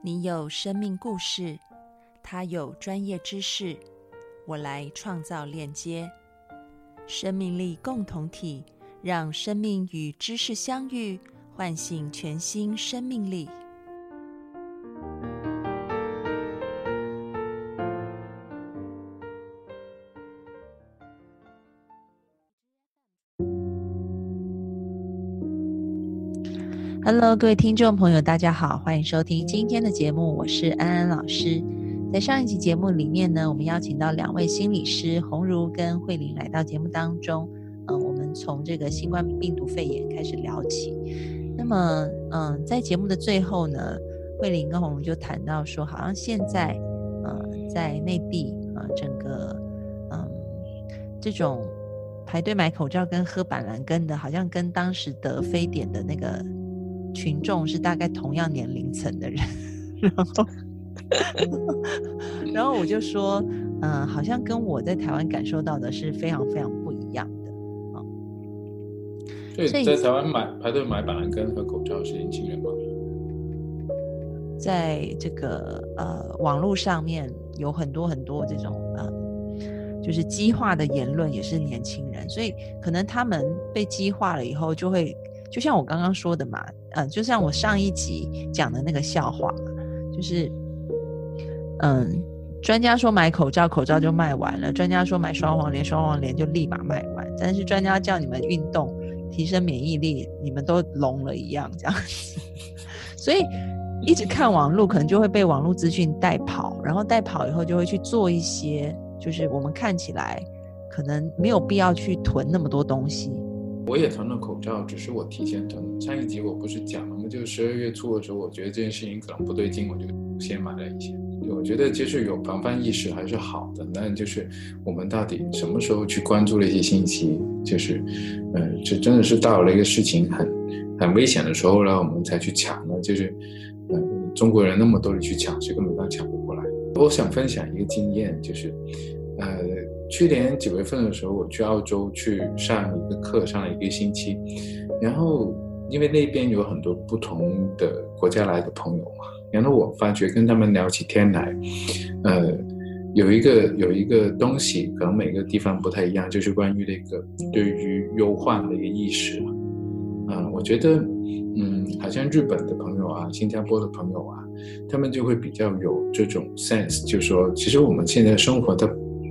你有生命故事，他有专业知识，我来创造链接，生命力共同体，让生命与知识相遇，唤醒全新生命力。Hello，各位听众朋友，大家好，欢迎收听今天的节目，我是安安老师。在上一集节目里面呢，我们邀请到两位心理师洪如跟慧玲来到节目当中。嗯，我们从这个新冠病毒肺炎开始聊起。那么，嗯，在节目的最后呢，慧玲跟洪如就谈到说，好像现在，嗯，在内地啊，整个，嗯，这种排队买口罩跟喝板蓝根的，好像跟当时得非典的那个。群众是大概同样年龄层的人，然后，然后我就说，嗯，好像跟我在台湾感受到的是非常非常不一样的在台湾买排队买板蓝根和口罩是年轻人吗？在这个呃网络上面有很多很多这种呃，就是激化的言论，也是年轻人，所以可能他们被激化了以后就会。就像我刚刚说的嘛，嗯，就像我上一集讲的那个笑话，就是，嗯，专家说买口罩，口罩就卖完了；专家说买双黄连，双黄连就立马卖完。但是专家叫你们运动，提升免疫力，你们都聋了一样这样子。所以一直看网络，可能就会被网络资讯带跑，然后带跑以后就会去做一些，就是我们看起来可能没有必要去囤那么多东西。我也囤了口罩，只是我提前囤。上一集我不是讲了吗？就十二月初的时候，我觉得这件事情可能不对劲，我就先买了一些。我觉得就是有防范意识还是好的，但就是我们到底什么时候去关注了一些信息？就是，嗯，这真的是到了一个事情很很危险的时候了，我们才去抢呢？就是，嗯，中国人那么多人去抢，是根本都抢不过来。我想分享一个经验，就是，呃。去年九月份的时候，我去澳洲去上一个课，上了一个星期。然后因为那边有很多不同的国家来的朋友嘛，然后我发觉跟他们聊起天来，呃，有一个有一个东西，可能每个地方不太一样，就是关于那个对于忧患的一个意识。嗯，我觉得，嗯，好像日本的朋友啊，新加坡的朋友啊，他们就会比较有这种 sense，就说其实我们现在生活的。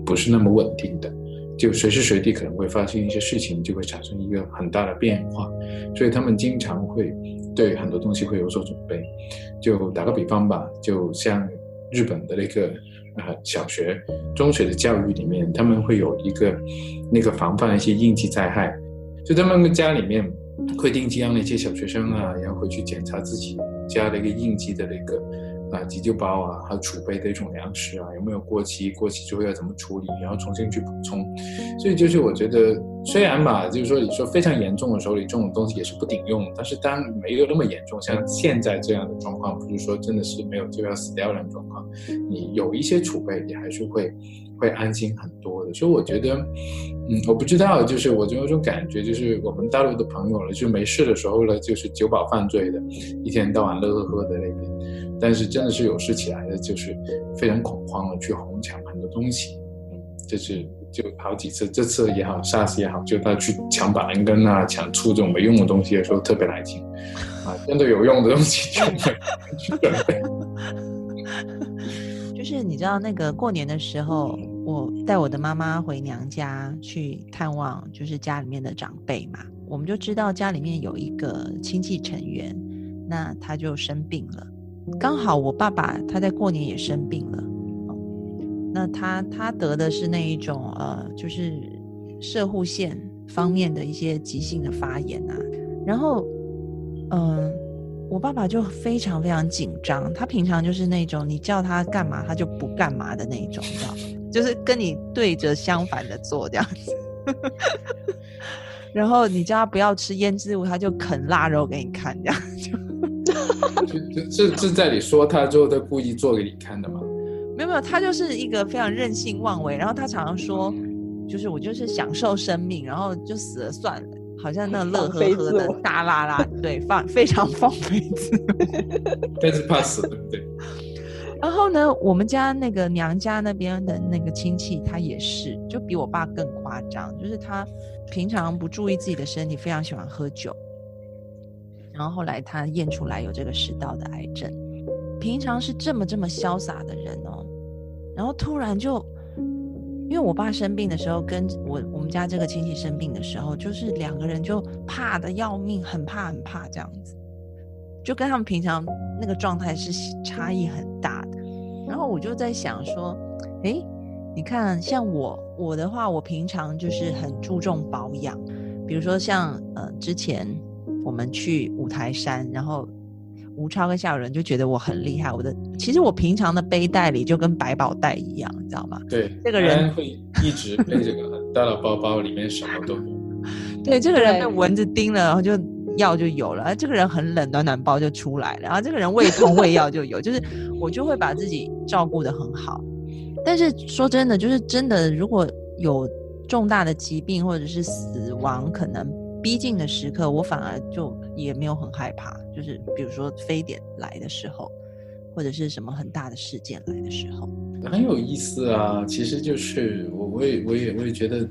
不是那么稳定的，就随时随地可能会发生一些事情，就会产生一个很大的变化，所以他们经常会对很多东西会有所准备。就打个比方吧，就像日本的那个呃小学、中学的教育里面，他们会有一个那个防范一些应急灾害，就他们家里面会定期让那些小学生啊，然后回去检查自己家的一个应急的那个。啊，急救包啊，还有储备的一种粮食啊，有没有过期？过期之后要怎么处理？然后重新去补充。所以就是我觉得，虽然吧，就是说你说非常严重的时候，你这种东西也是不顶用。但是当没有那么严重，像现在这样的状况，不是说真的是没有就要死掉的状况，你有一些储备，你还是会会安心很多的。所以我觉得，嗯，我不知道，就是我就有种感觉，就是我们大陆的朋友了，就没事的时候呢，就是酒保犯罪的，一天到晚乐呵呵的那边。但是真的是有事起来的，就是非常恐慌的去哄抢很多东西，嗯，这是就好几次，这次也好，SARS 也好，就他去抢板蓝根啊，抢出这种没用的东西的时候特别来劲，啊，真的有用的东西就会去准备。就是你知道那个过年的时候，我带我的妈妈回娘家去探望，就是家里面的长辈嘛，我们就知道家里面有一个亲戚成员，那他就生病了。刚好我爸爸他在过年也生病了，那他他得的是那一种呃，就是射护腺方面的一些急性的发炎啊。然后，嗯，我爸爸就非常非常紧张，他平常就是那种你叫他干嘛他就不干嘛的那一种，知道 就是跟你对着相反的做这样子。然后你叫他不要吃腌制物，他就啃腊肉给你看这样就。这这在你说他之后，他故意做给你看的吗？没有没有，他就是一个非常任性妄为，然后他常常说，就是我就是享受生命，然后就死了算了，好像那乐呵呵的大拉拉，对，放非常放飞自我，但是怕死，对不对？然后呢，我们家那个娘家那边的那个亲戚，他也是，就比我爸更夸张，就是他平常不注意自己的身体，非常喜欢喝酒。然后后来他验出来有这个食道的癌症，平常是这么这么潇洒的人哦，然后突然就，因为我爸生病的时候，跟我我们家这个亲戚生病的时候，就是两个人就怕的要命，很怕很怕这样子，就跟他们平常那个状态是差异很大的。然后我就在想说，哎，你看像我我的话，我平常就是很注重保养，比如说像呃之前。我们去五台山，然后吴超跟夏有人就觉得我很厉害。我的其实我平常的背带里就跟百宝袋一样，你知道吗？对，这个人会一直背这个很大的包包，里面什么都有。对，这个人被蚊子叮了，然后就药就有了。这个人很冷，暖暖包就出来了。然后这个人胃痛，胃药就有。就是我就会把自己照顾的很好。但是说真的，就是真的，如果有重大的疾病或者是死亡，可能。逼近的时刻，我反而就也没有很害怕。就是比如说非典来的时候，或者是什么很大的事件来的时候，很有意思啊。其实就是我，我也，我也，我也觉得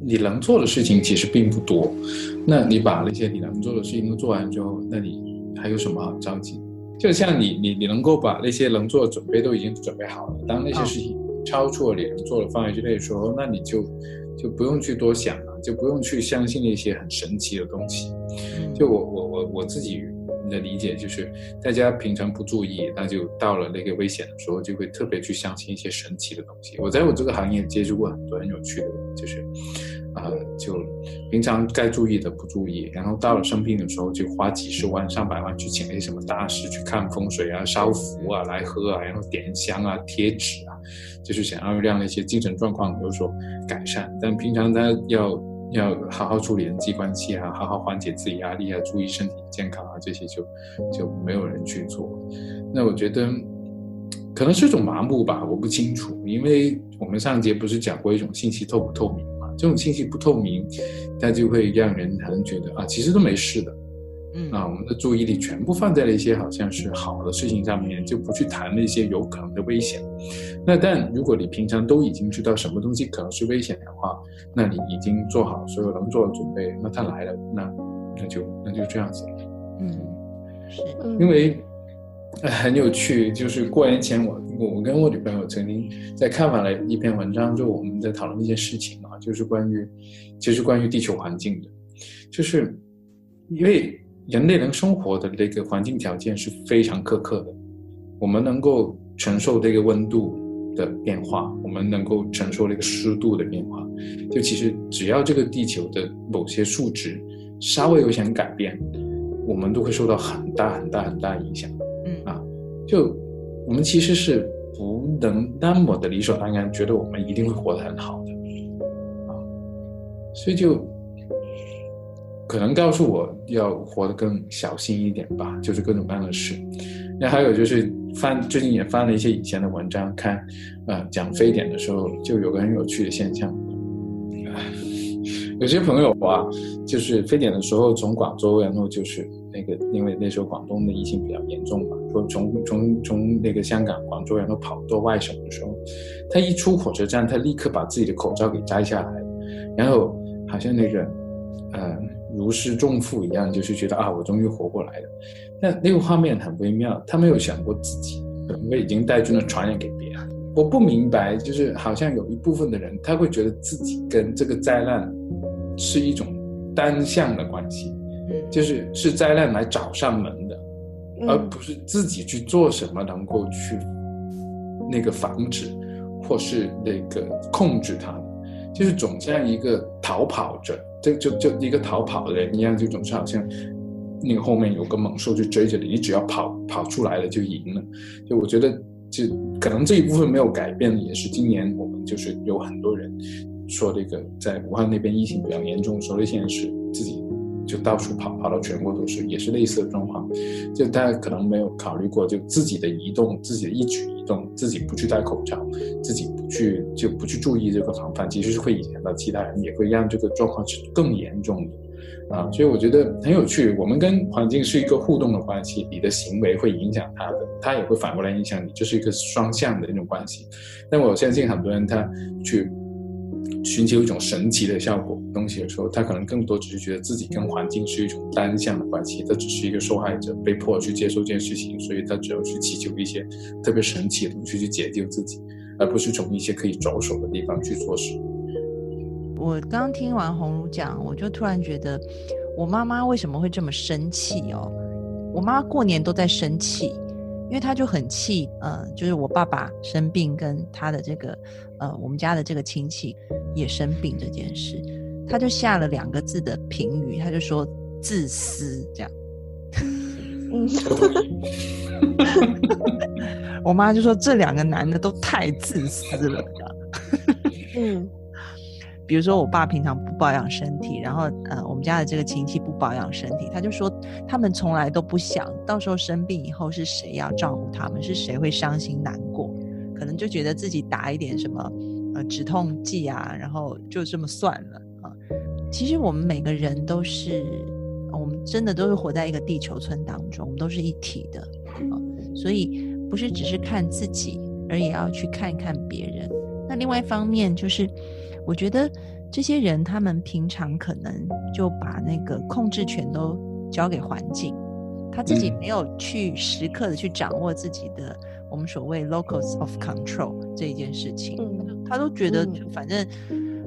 你能做的事情其实并不多。那你把那些你能做的事情都做完之后，那你还有什么好着急？就像你，你，你能够把那些能做的准备都已经准备好了。当那些事情超出了你能做的范围之内的时候，那你就就不用去多想。就不用去相信那些很神奇的东西。就我我我我自己的理解就是，大家平常不注意，那就到了那个危险的时候，就会特别去相信一些神奇的东西。我在我这个行业接触过很多很有趣的人，就是，呃，就平常该注意的不注意，然后到了生病的时候，就花几十万上百万去请那些什么大师去看风水啊、烧符啊、来喝啊，然后点香啊、贴纸啊，就是想要让那些精神状况有所改善。但平常他要。要好好处理人际关系啊，好好缓解自己压力啊，注意身体健康啊，这些就就没有人去做。那我觉得可能是一种麻木吧，我不清楚。因为我们上节不是讲过一种信息透不透明？这种信息不透明，它就会让人可能觉得啊，其实都没事的。嗯啊，我们的注意力全部放在了一些好像是好的事情上面，就不去谈那些有可能的危险。那但如果你平常都已经知道什么东西可能是危险的话，那你已经做好所有能做的准备，那它来了，那那就那就这样子。嗯，是因为很有趣，就是过年前我我跟我女朋友曾经在看完了一篇文章，就我们在讨论一件事情啊，就是关于其实关于地球环境的，就是因为。人类能生活的那个环境条件是非常苛刻的，我们能够承受这个温度的变化，我们能够承受这个湿度的变化。就其实只要这个地球的某些数值稍微有想改变，我们都会受到很大很大很大影响。嗯啊，就我们其实是不能那么的理所当然觉得我们一定会活得很好的啊，所以就。可能告诉我要活得更小心一点吧，就是各种各样的事。那还有就是翻最近也翻了一些以前的文章，看，呃，讲非典的时候就有个很有趣的现象，有些朋友啊，就是非典的时候从广州，然后就是那个因为那时候广东的疫情比较严重嘛，说从从从那个香港、广州然后跑到外省的时候，他一出火车站，他立刻把自己的口罩给摘下来，然后好像那个，呃。如释重负一样，就是觉得啊，我终于活过来了。那那个画面很微妙，他没有想过自己可能会已经带菌了，传染给别人。我不明白，就是好像有一部分的人，他会觉得自己跟这个灾难是一种单向的关系，就是是灾难来找上门的，而不是自己去做什么能够去那个防止或是那个控制它的，就是总像一个逃跑者。就就就一个逃跑的人一样，就总是好像那个后面有个猛兽就追着你，你只要跑跑出来了就赢了。就我觉得，就可能这一部分没有改变，也是今年我们就是有很多人说这个在武汉那边疫情比较严重，说那些人是自己就到处跑，跑到全国都是，也是类似的状况。就大家可能没有考虑过，就自己的移动，自己的一举一动，自己不去戴口罩，自己不。去就不去注意这个防范，其实是会影响到其他人，也会让这个状况是更严重的。啊，所以我觉得很有趣。我们跟环境是一个互动的关系，你的行为会影响它的，它也会反过来影响你，就是一个双向的那种关系。但我相信很多人他去寻求一种神奇的效果东西的时候，他可能更多只是觉得自己跟环境是一种单向的关系，他只是一个受害者，被迫去接受这件事情，所以他只要去祈求一些特别神奇的东西去解救自己，而不是从一些可以着手的地方去做事。我刚听完红茹讲，我就突然觉得，我妈妈为什么会这么生气哦？我妈过年都在生气，因为他就很气，呃，就是我爸爸生病，跟他的这个，呃，我们家的这个亲戚也生病这件事，他就下了两个字的评语，他就说自私这样。嗯，我妈就说这两个男的都太自私了，这样。嗯。比如说，我爸平常不保养身体，然后呃，我们家的这个亲戚不保养身体，他就说他们从来都不想到时候生病以后是谁要照顾他们，是谁会伤心难过，可能就觉得自己打一点什么呃止痛剂啊，然后就这么算了啊。其实我们每个人都是，我们真的都是活在一个地球村当中，我们都是一体的啊，所以不是只是看自己，而也要去看一看别人。那另外一方面就是。我觉得这些人，他们平常可能就把那个控制权都交给环境，他自己没有去时刻的去掌握自己的我们所谓 locus of control 这一件事情。他都觉得反正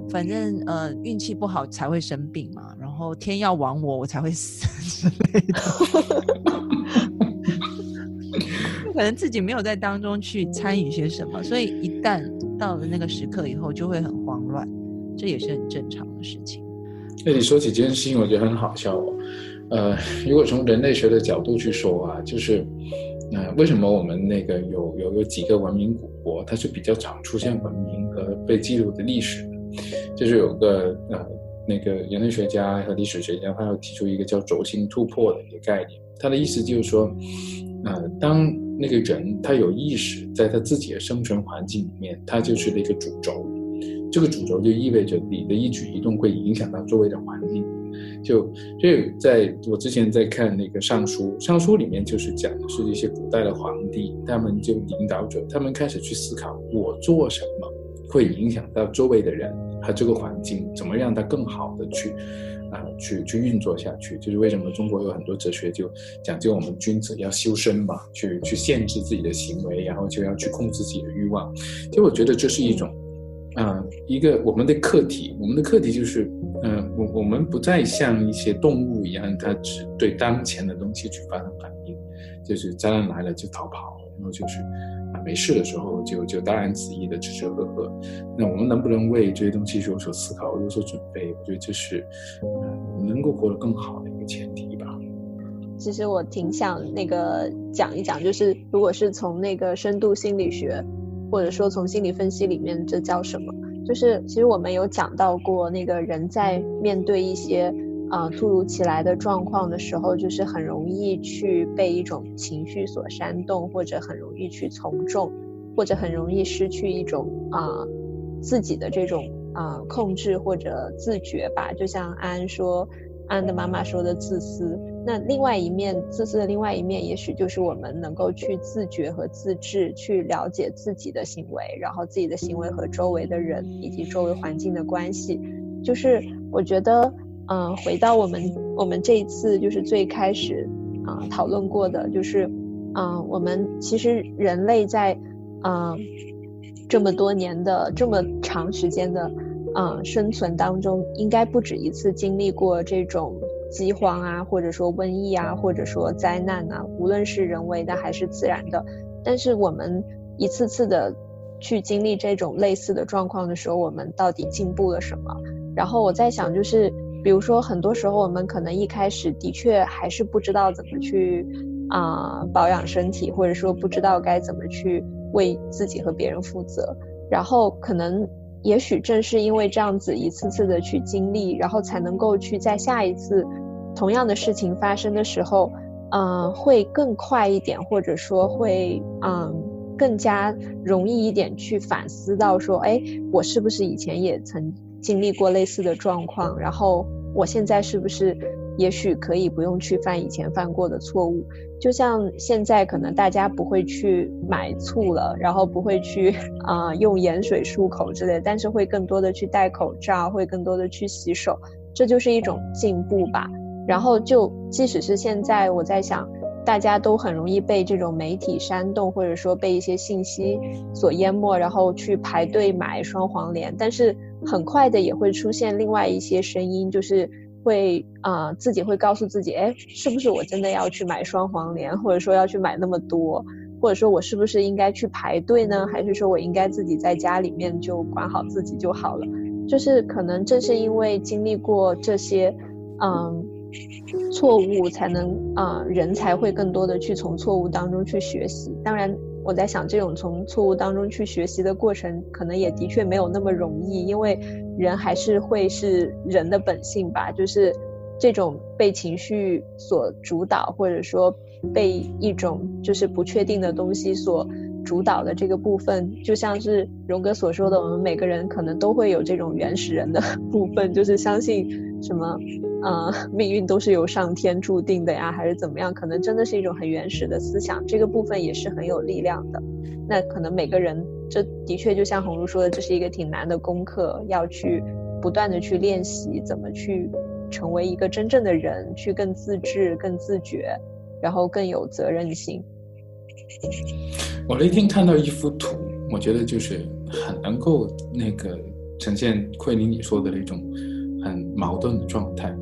反正呃运气不好才会生病嘛，然后天要亡我，我才会死 之类的。可能自己没有在当中去参与些什么，所以一旦到了那个时刻以后，就会很慌乱，这也是很正常的事情。那你说起这件事情，我觉得很好笑哦。呃，如果从人类学的角度去说啊，就是，呃，为什么我们那个有有有几个文明古国，它是比较常出现文明和被记录的历史？就是有个呃那个人类学家和历史学家，他要提出一个叫轴心突破的一个概念。他的意思就是说，呃，当那个人他有意识，在他自己的生存环境里面，他就是那个主轴。这个主轴就意味着你的一举一动会影响到周围的环境。就所以在我之前在看那个《尚书》，《尚书》里面就是讲的是一些古代的皇帝，他们就领导者，他们开始去思考，我做什么会影响到周围的人和这个环境，怎么让它更好的去。啊，去去运作下去，就是为什么中国有很多哲学就讲究我们君子要修身嘛，去去限制自己的行为，然后就要去控制自己的欲望。其实我觉得这是一种，啊，一个我们的课题。我们的课题就是，嗯，我我们不再像一些动物一样，它只对当前的东西去发生反应，就是灾难来了就逃跑，然后就是。没事的时候就就大安旨意的吃吃喝喝，那我们能不能为这些东西有所思考、有所准备？我觉得这是，能够活得更好的一个前提吧。其实我挺想那个讲一讲，就是如果是从那个深度心理学，或者说从心理分析里面，这叫什么？就是其实我们有讲到过，那个人在面对一些。啊，突如其来的状况的时候，就是很容易去被一种情绪所煽动，或者很容易去从众，或者很容易失去一种啊自己的这种啊控制或者自觉吧。就像安说，安的妈妈说的自私。那另外一面，自私的另外一面，也许就是我们能够去自觉和自制，去了解自己的行为，然后自己的行为和周围的人以及周围环境的关系。就是我觉得。嗯，回到我们我们这一次就是最开始啊讨论过的，就是嗯，我们其实人类在嗯这么多年的这么长时间的嗯生存当中，应该不止一次经历过这种饥荒啊，或者说瘟疫啊，或者说灾难啊，无论是人为的还是自然的。但是我们一次次的去经历这种类似的状况的时候，我们到底进步了什么？然后我在想，就是。比如说，很多时候我们可能一开始的确还是不知道怎么去啊保养身体，或者说不知道该怎么去为自己和别人负责。然后可能也许正是因为这样子一次次的去经历，然后才能够去在下一次同样的事情发生的时候，嗯，会更快一点，或者说会嗯更加容易一点去反思到说，哎，我是不是以前也曾。经历过类似的状况，然后我现在是不是也许可以不用去犯以前犯过的错误？就像现在可能大家不会去买醋了，然后不会去 啊用盐水漱口之类，但是会更多的去戴口罩，会更多的去洗手，这就是一种进步吧。然后就即使是现在，我在想，大家都很容易被这种媒体煽动，或者说被一些信息所淹没，然后去排队买双黄连，但是很快的也会出现另外一些声音，就是。会啊，自己会告诉自己，哎，是不是我真的要去买双黄连，或者说要去买那么多，或者说我是不是应该去排队呢？还是说我应该自己在家里面就管好自己就好了？就是可能正是因为经历过这些，嗯，错误，才能啊，人才会更多的去从错误当中去学习。当然。我在想，这种从错误当中去学习的过程，可能也的确没有那么容易，因为人还是会是人的本性吧，就是这种被情绪所主导，或者说被一种就是不确定的东西所主导的这个部分，就像是荣哥所说的，我们每个人可能都会有这种原始人的 部分，就是相信什么。呃，命运都是由上天注定的呀，还是怎么样？可能真的是一种很原始的思想，这个部分也是很有力量的。那可能每个人，这的确就像红茹说的，这是一个挺难的功课，要去不断的去练习，怎么去成为一个真正的人，去更自制、更自觉，然后更有责任心。我那天看到一幅图，我觉得就是很能够那个呈现奎林你说的那种。很矛盾的状态，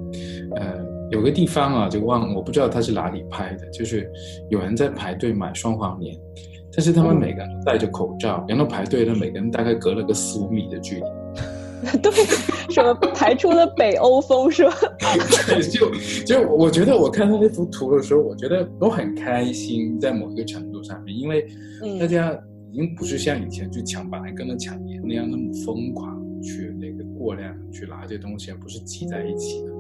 呃，有个地方啊，就忘，我不知道他是哪里拍的，就是有人在排队买双黄连，但是他们每个人都戴着口罩，然后排队的每个人大概隔了个四五米的距离。对，什么排出了北欧风是吧？对，就就我觉得我看到那幅图的时候，我觉得都很开心，在某一个程度上面，因为大家已经不是像以前去抢白跟着抢盐那样那么疯狂去那个。过量去拿这些东西，而不是挤在一起的，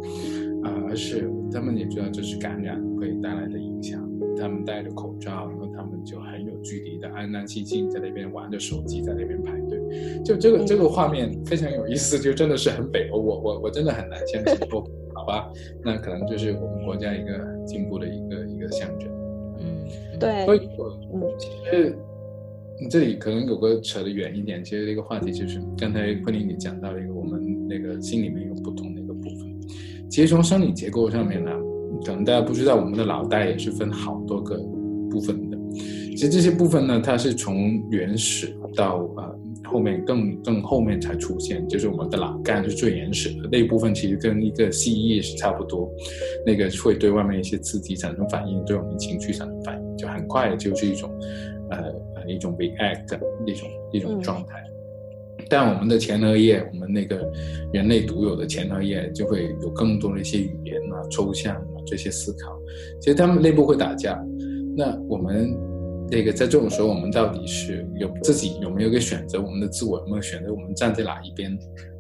啊，而是他们也知道这是感染会带来的影响，他们戴着口罩，然后他们就很有距离的安安静静在那边玩着手机，在那边排队，就这个这个画面非常有意思，就真的是很北欧，我我我真的很难相信。哦，好吧，那可能就是我们国家一个进步的一个一个象征。嗯，对。所以，嗯，其实。这里可能有个扯得远一点，其实这个话题就是刚才昆凌你讲到了一个我们那个心里面有不同的一个部分。其实从生理结构上面呢，可能大家不知道，我们的脑袋也是分好多个部分的。其实这些部分呢，它是从原始到呃后面更更后面才出现，就是我们的脑干是最原始的那一部分，其实跟一个蜥蜴是差不多，那个会对外面一些刺激产生反应，对我们情绪产生反应，就很快的就是一种。呃，一种 react 一种一种状态，但我们的前额叶，我们那个人类独有的前额叶，就会有更多的一些语言啊、抽象啊这些思考。其实他们内部会打架。那我们那个在这种时候，我们到底是有自己有没有一个选择？我们的自我有没有选择？我们站在哪一边？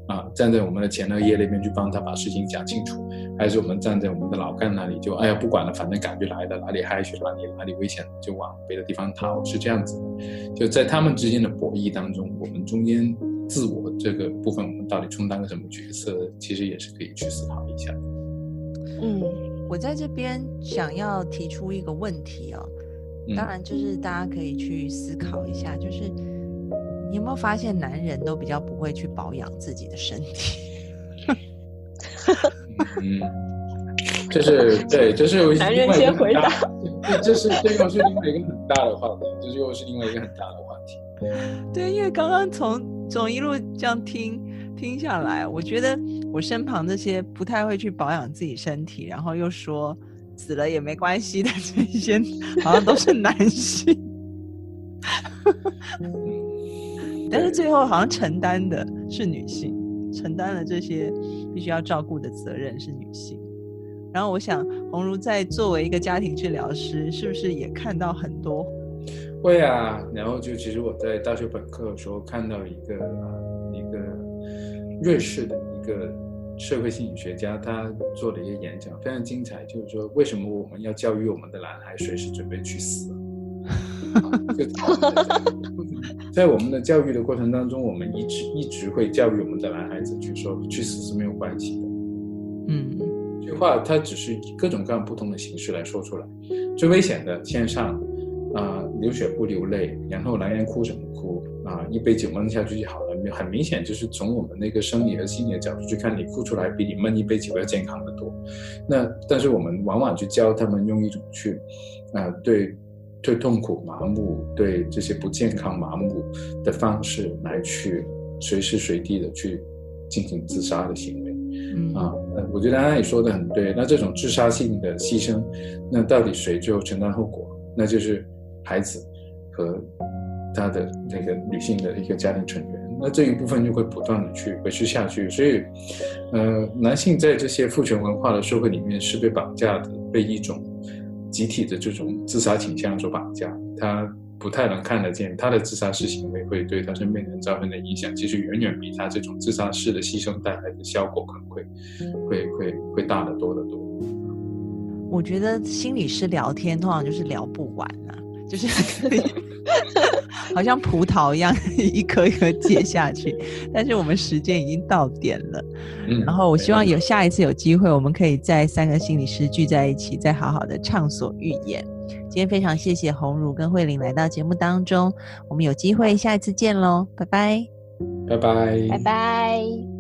啊，站在我们的前额叶那边去帮他把事情讲清楚，还是我们站在我们的老干那里就哎呀不管了，反正感觉来的哪里嗨去哪里哪里危险就往别的地方逃，是这样子的。就在他们之间的博弈当中，我们中间自我这个部分，我们到底充当个什么角色？其实也是可以去思考一下。嗯，我在这边想要提出一个问题哦，当然就是大家可以去思考一下，就是。你有没有发现，男人都比较不会去保养自己的身体？嗯，这是对，就是男人先回答。这这是这又是另外一个很大的话题，这又是另外一个很大的话题。对，因为刚刚从从一路这样听听下来，我觉得我身旁这些不太会去保养自己身体，然后又说死了也没关系的这些，好像都是男性。但是最后好像承担的是女性，承担了这些必须要照顾的责任是女性。然后我想，红茹在作为一个家庭治疗师，是不是也看到很多？会啊。然后就其实我在大学本科的时候看到一个一个瑞士的一个社会心理学家，他做了一个演讲，非常精彩。就是说，为什么我们要教育我们的男孩随时准备去死？在我们的教育的过程当中，我们一直一直会教育我们的男孩子去说，去死是没有关系的，嗯，这句话它只是以各种各样不同的形式来说出来。最危险的线上，啊、流血不流泪，然后男人哭什么哭啊、一杯酒闷下去就好了。很明显就是从我们那个生理和心理的角度去看，你哭出来比你闷一杯酒要健康的多。那但是我们往往去教他们用一种去，啊、对对痛苦麻木，对这些不健康麻木的方式来去随时随地的去进行自杀的行为。嗯啊，呃我觉得安安也说的很对。那这种自杀性的牺牲，那到底谁最后承担后果？那就是孩子和他的那个女性的一个家庭成员。那这一部分就会不断的去维持下去。所以，呃，男性在这些父权文化的社会里面是被绑架的，被一种集体的这种自杀倾向所绑架。他不太能看得见他的自杀式行为会对他身边人造成的影响，其实远远比他这种自杀式的牺牲带来的效果可能会会会会大得多得多。我觉得心理师聊天通常就是聊不完啊，就是 好像葡萄一样，一颗一颗接下去。但是我们时间已经到点了，嗯然后我希望有下一次有机会，我们可以在三个心理师聚在一起，再好好的畅所欲言。今天非常谢谢红茹跟慧玲来到节目当中，我们有机会下一次见喽，拜拜。拜拜，拜拜。